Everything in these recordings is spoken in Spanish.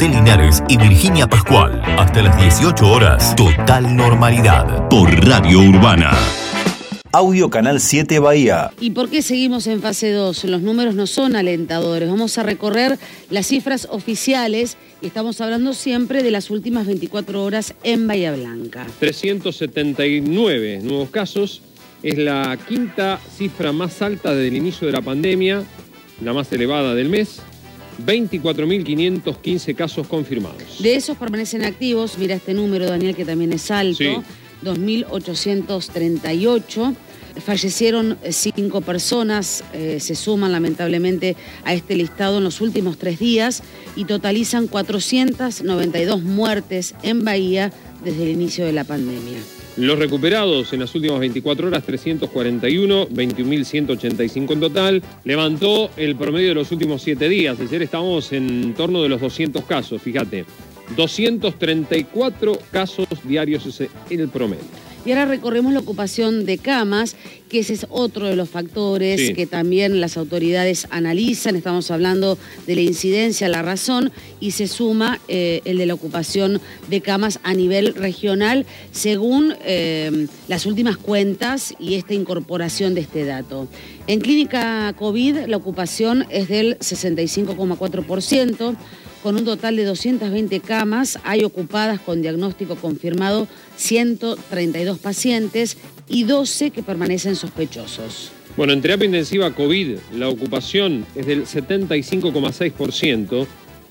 José Linares y Virginia Pascual. Hasta las 18 horas, total normalidad por Radio Urbana. Audio Canal 7 Bahía. ¿Y por qué seguimos en fase 2? Los números no son alentadores. Vamos a recorrer las cifras oficiales y estamos hablando siempre de las últimas 24 horas en Bahía Blanca. 379 nuevos casos. Es la quinta cifra más alta desde el inicio de la pandemia, la más elevada del mes. 24.515 casos confirmados. De esos permanecen activos, mira este número, Daniel, que también es alto. Sí. 2.838. Fallecieron eh, cinco personas, eh, se suman lamentablemente a este listado en los últimos tres días y totalizan 492 muertes en Bahía desde el inicio de la pandemia. Los recuperados en las últimas 24 horas, 341, 21.185 en total. Levantó el promedio de los últimos 7 días. Ayer estábamos en torno de los 200 casos, fíjate. 234 casos diarios es el promedio. Y ahora recorremos la ocupación de camas, que ese es otro de los factores Sí. que también las autoridades analizan. Estamos hablando de la incidencia, la razón, y se suma eh, el de la ocupación de camas a nivel regional, según eh, las últimas cuentas y esta incorporación de este dato. En clínica COVID, la ocupación es del 65,4%. Con un total de 220 camas, hay ocupadas con diagnóstico confirmado 132 pacientes y 12 que permanecen sospechosos. Bueno, en terapia intensiva COVID, la ocupación es del 75,6%,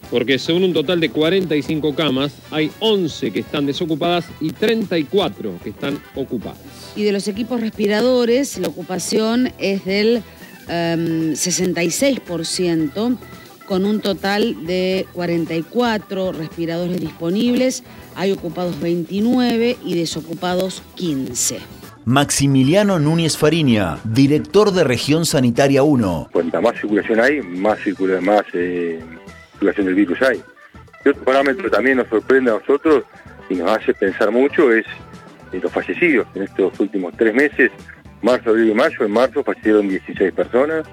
porque según un total de 45 camas, hay 11 que están desocupadas y 34 que están ocupadas. Y de los equipos respiradores, la ocupación es del em, 66%, con un total de 44 respiradores disponibles. Hay ocupados 29 y desocupados 15. Maximiliano Núñez Fariña, director de Región Sanitaria 1. Cuanta más circulación hay, más, circula, más eh, circulación del virus hay. Y otro parámetro que también nos sorprende a nosotros y nos hace pensar mucho es eh, los fallecidos. En estos últimos tres meses, marzo, abril y mayo, en marzo fallecieron 16 personas,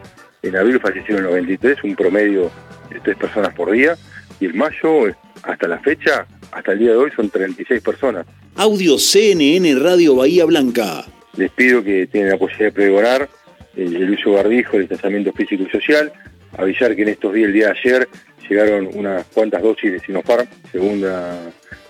en abril fallecieron 93, un promedio de 3 personas por día, y en mayo, eh, hasta la fecha, hasta el día de hoy, son 36 personas. Audio CNN Radio Bahía Blanca. Les pido que tienen la posibilidad de pregonar el, el uso de barbijo, el distanciamiento físico y social, avisar que en estos días, el día de ayer, llegaron unas cuantas dosis de Sinopharm, segunda,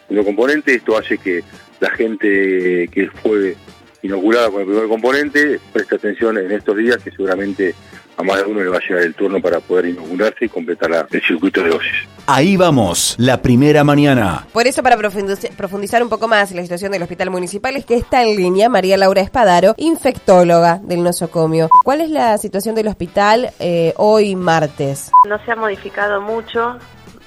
segundo componente. Esto hace que la gente que fue inoculada con el primer componente preste atención en estos días, que seguramente a más de uno le va a llegar el turno para poder inocularse y completar la- el circuito de dosis. Ahí vamos, la primera mañana. Por eso, para profundiz- profundizar un poco más en la situación del Hospital Municipal, es que está en línea María Laura Espadaro, infectóloga del nosocomio. ¿Cuál es la situación del hospital eh, hoy martes? No se ha modificado mucho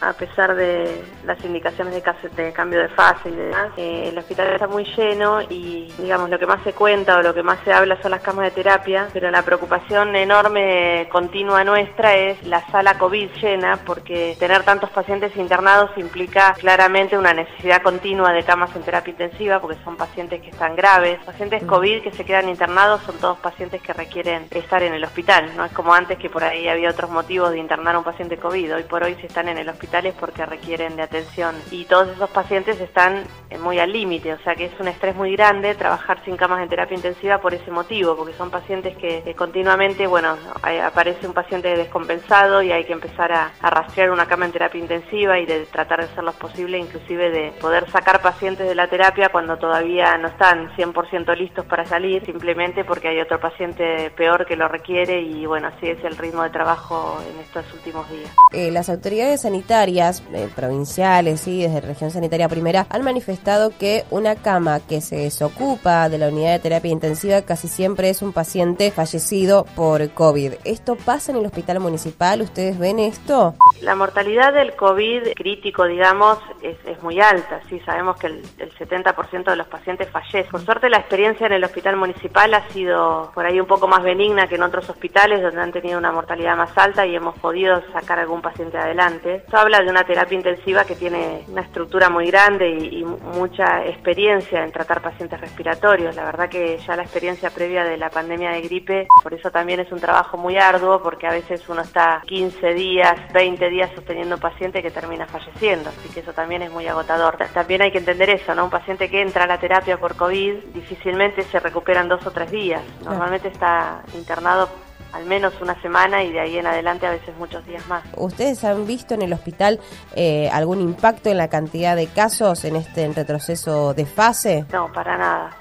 a pesar de las indicaciones de, case- de cambio de fase y demás. Eh, el hospital está muy lleno y digamos lo que más se cuenta o lo que más se habla son las camas de terapia, pero la preocupación enorme continua nuestra es la sala COVID llena porque tener tantos pacientes internados implica claramente una necesidad continua de camas en terapia intensiva porque son pacientes que están graves. Pacientes COVID que se quedan internados son todos pacientes que requieren estar en el hospital, no es como antes que por ahí había otros motivos de internar a un paciente COVID. Hoy por hoy si están en el hospital porque requieren de atención y todos esos pacientes están eh, muy al límite, o sea que es un estrés muy grande trabajar sin camas en terapia intensiva por ese motivo, porque son pacientes que continuamente, bueno, aparece un paciente descompensado y hay que empezar a, a rastrear una cama en terapia intensiva y de tratar de hacer lo posible, inclusive de poder sacar pacientes de la terapia cuando todavía no están 100% listos para salir, simplemente porque hay otro paciente peor que lo requiere y bueno, así es el ritmo de trabajo en estos últimos días. Eh, las autoridades sanitarias eh, provinciales y desde Región Sanitaria Primera han manifestado que una cama que se desocupa de la unidad de terapia intensiva casi siempre es un paciente fallecido por COVID. ¿Esto pasa en el hospital municipal? ¿Ustedes ven esto? La mortalidad del COVID crítico, digamos, es, muy alta. Sí, sabemos que el, el 70% de los pacientes fallecen. Por suerte, la experiencia en el hospital municipal ha sido por ahí un poco más benigna que en otros hospitales donde han tenido una mortalidad más alta y hemos podido sacar algún paciente adelante. Habla de una terapia intensiva que tiene una estructura muy grande y, mucha experiencia en tratar pacientes respiratorios. La verdad que ya la experiencia previa de la pandemia de gripe, por eso también es un trabajo muy arduo, porque a veces uno está 15 días, 20 días sosteniendo un paciente que termina falleciendo, así que eso también es muy agotador. También hay que entender eso, ¿no? Un paciente que entra a la terapia por COVID difícilmente se recupera en dos o tres días. Normalmente está internado al menos una semana y de ahí en adelante a veces muchos días más. ¿Ustedes han visto en el hospital eh, algún impacto en la cantidad de casos en este retroceso de fase? No, para nada.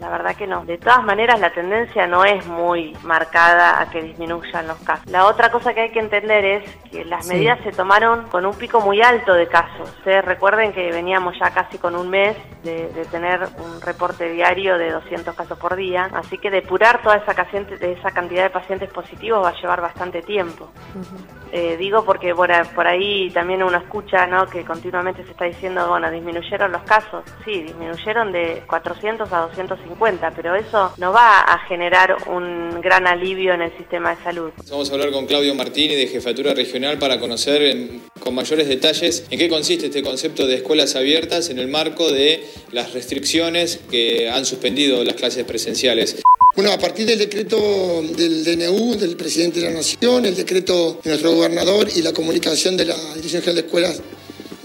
La verdad que no. De todas maneras, la tendencia no es muy marcada a que disminuyan los casos. La otra cosa que hay que entender es que las medidas se tomaron con un pico muy alto de casos. Ustedes recuerden que veníamos ya casi con un mes de, tener un reporte diario de 200 casos por día, así que depurar toda esa, de esa cantidad de pacientes positivos va a llevar bastante tiempo. Eh, digo porque por, por, ahí también uno escucha ¿no? que continuamente se está diciendo, bueno, disminuyeron los casos. Sí, disminuyeron de 400 a 250, pero eso no va a generar un gran alivio en el sistema de salud. Vamos a hablar con Claudio Martini de Jefatura Regional para conocer con mayores detalles en qué consiste este concepto de escuelas abiertas en el marco de las restricciones que han suspendido las clases presenciales. Bueno, a partir del decreto del DNU, del presidente de la Nación, el decreto de nuestro gobernador y la comunicación de la Dirección General de Escuelas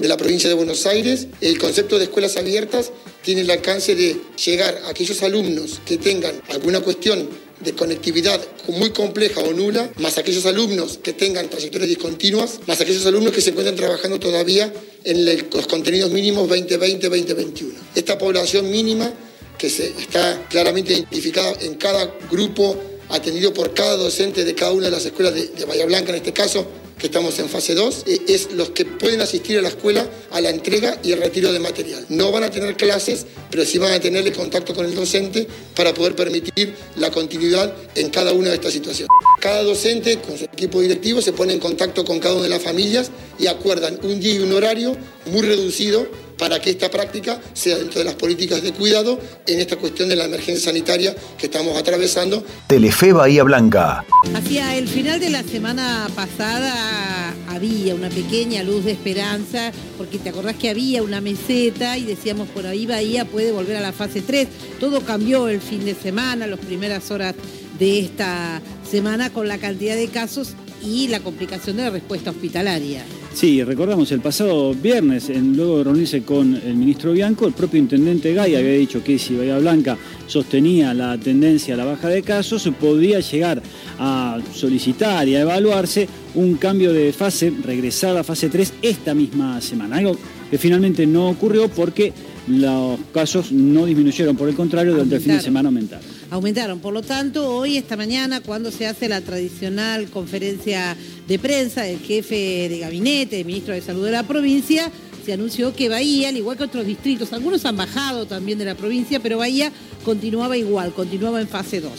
de la provincia de Buenos Aires, el concepto de escuelas abiertas tiene el alcance de llegar a aquellos alumnos que tengan alguna cuestión de conectividad muy compleja o nula, más aquellos alumnos que tengan trayectorias discontinuas, más aquellos alumnos que se encuentran trabajando todavía en los contenidos mínimos 2020-2021. Esta población mínima que se está claramente identificada en cada grupo atendido por cada docente de cada una de las escuelas de, de Bahía Blanca en este caso, estamos en fase 2, eh, es los que pueden asistir a la escuela a la entrega y el retiro de material. No van a tener clases, pero sí van a tener el contacto con el docente para poder permitir la continuidad en cada una de estas situaciones. Cada docente con su equipo directivo se pone en contacto con cada una de las familias y acuerdan un día y un horario muy reducido para que esta práctica sea dentro de las políticas de cuidado en esta cuestión de la emergencia sanitaria que estamos atravesando. Telefe Bahía Blanca. Hacia el final de la semana pasada había una pequeña luz de esperanza, porque te acordás que había una meseta y decíamos por ahí Bahía puede volver a la fase 3. Todo cambió el fin de semana, las primeras horas de esta semana con la cantidad de casos y la complicación de la respuesta hospitalaria. Sí, recordamos el pasado viernes, en, luego de reunirse con el ministro Bianco, el propio intendente Gay había dicho que si Bahía Blanca sostenía la tendencia a la baja de casos, podría llegar a solicitar y a evaluarse un cambio de fase, regresar a fase 3 esta misma semana. Algo que finalmente no ocurrió porque los casos no disminuyeron, por el contrario, durante el fin de semana aumentaron. Aumentaron, por lo tanto, hoy, esta mañana, cuando se hace la tradicional conferencia de prensa del jefe de gabinete, el ministro de Salud de la provincia, se anunció que Bahía, al igual que otros distritos, algunos han bajado también de la provincia, pero Bahía continuaba igual, continuaba en fase 2.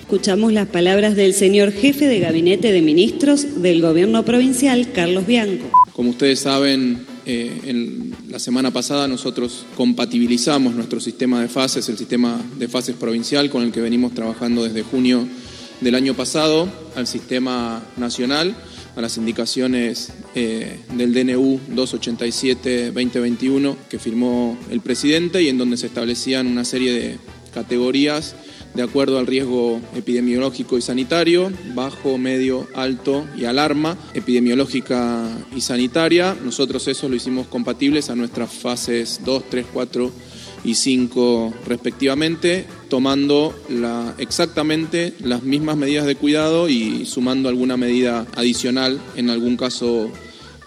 Escuchamos las palabras del señor jefe de gabinete de ministros del gobierno provincial, Carlos Bianco. Como ustedes saben, eh, en la semana pasada nosotros compatibilizamos nuestro sistema de fases, el sistema de fases provincial con el que venimos trabajando desde junio del año pasado, al sistema nacional a las indicaciones eh, del DNU 287-2021 que firmó el presidente y en donde se establecían una serie de categorías de acuerdo al riesgo epidemiológico y sanitario, bajo, medio, alto y alarma epidemiológica y sanitaria. Nosotros eso lo hicimos compatibles a nuestras fases 2, 3, 4 y 5 respectivamente, tomando exactamente las mismas medidas de cuidado y sumando alguna medida adicional en algún caso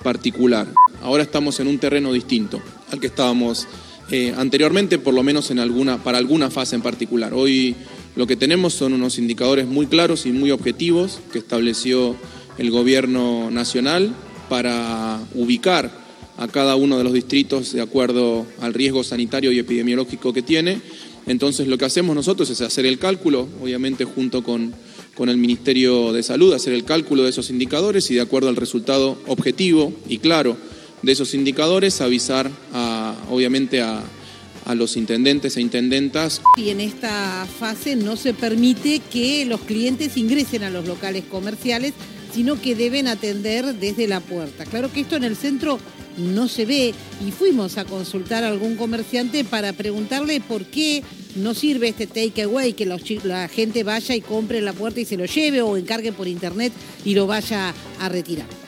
particular. Ahora estamos en un terreno distinto al que estábamos eh, anteriormente, por lo menos en alguna, para alguna fase en particular. Hoy lo que tenemos son unos indicadores muy claros y muy objetivos que estableció el gobierno nacional para ubicar a cada uno de los distritos de acuerdo al riesgo sanitario y epidemiológico que tiene. Entonces lo que hacemos nosotros es hacer el cálculo, obviamente junto con, con el Ministerio de Salud, hacer el cálculo de esos indicadores y de acuerdo al resultado objetivo y claro de esos indicadores avisar a, obviamente a, a los intendentes e intendentas. Y en esta fase no se permite que los clientes ingresen a los locales comerciales, sino que deben atender desde la puerta. Claro que esto en el centro no se ve y fuimos a consultar a algún comerciante para preguntarle por qué no sirve este takeaway, que la gente vaya y compre en la puerta y se lo lleve o encargue por internet y lo vaya a retirar.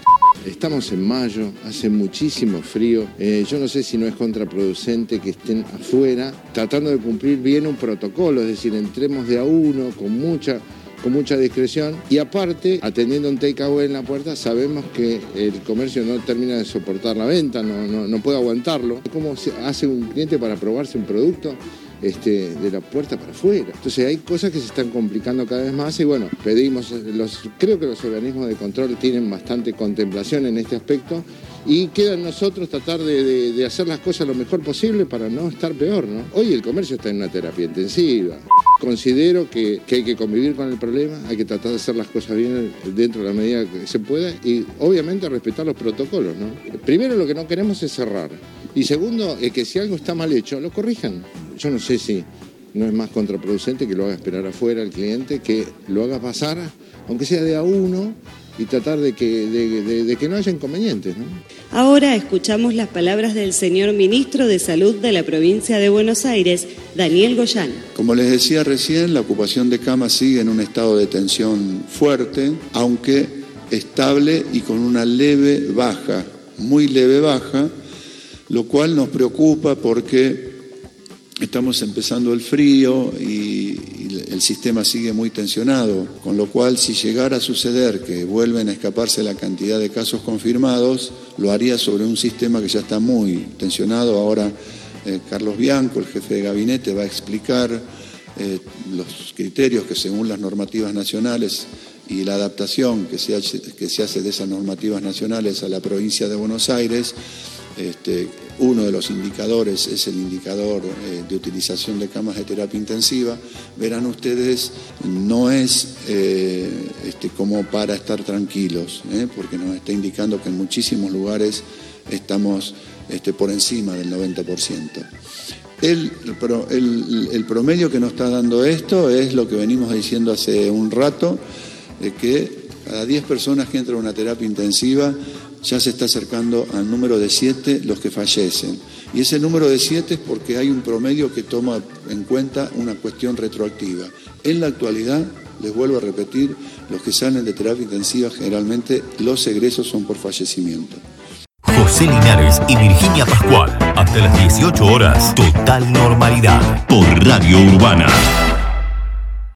Estamos en mayo, hace muchísimo frío. Eh, yo no sé si no es contraproducente que estén afuera tratando de cumplir bien un protocolo, es decir, entremos de a uno con mucha con mucha discreción y aparte, atendiendo un takeaway en la puerta, sabemos que el comercio no termina de soportar la venta, no, no, puede aguantarlo. ¿Cómo hace un cliente para probarse un producto? Este, de la puerta para afuera. Entonces hay cosas que se están complicando cada vez más y bueno, pedimos, los, creo que los organismos de control tienen bastante contemplación en este aspecto y queda en nosotros tratar de, hacer las cosas lo mejor posible para no estar peor. ¿no? Hoy el comercio está en una terapia intensiva. Considero que, hay que convivir con el problema, hay que tratar de hacer las cosas bien dentro de la medida que se pueda y obviamente respetar los protocolos. ¿no? Primero lo que no queremos es cerrar y segundo es que si algo está mal hecho, lo corrijan. Yo no sé si no es más contraproducente que lo haga esperar afuera el cliente, que lo haga pasar, aunque sea de a uno, y tratar de que, de, que no haya inconvenientes. Ahora escuchamos las palabras del señor ministro de Salud de la provincia de Buenos Aires, Daniel Goyán. Como les decía recién, la ocupación de camas sigue en un estado de tensión fuerte, aunque estable y con una leve baja, muy leve baja, lo cual nos preocupa porque estamos empezando el frío y, el sistema sigue muy tensionado, con lo cual si llegara a suceder que vuelven a escaparse la cantidad de casos confirmados, lo haría sobre un sistema que ya está muy tensionado. Ahora eh, Carlos Bianco, el jefe de gabinete, va a explicar eh, los criterios que según las normativas nacionales y la adaptación que se, hace, que se hace de esas normativas nacionales a la provincia de Buenos Aires, este, uno de los indicadores es el indicador eh, de utilización de camas de terapia intensiva. Verán ustedes, no es eh, este, como para estar tranquilos, ¿eh? porque nos está indicando que en muchísimos lugares estamos este, por encima del 90%. El, el, promedio que nos está dando esto es lo que venimos diciendo hace un rato, de que cada 10 personas que entran a una terapia intensiva ya se está acercando al número de siete los que fallecen. Y ese número de siete es porque hay un promedio que toma en cuenta una cuestión retroactiva. En la actualidad, les vuelvo a repetir, los que salen de terapia intensiva generalmente los egresos son por fallecimiento. José Linares y Virginia Pascual, hasta las 18 horas, total normalidad, por Radio Urbana.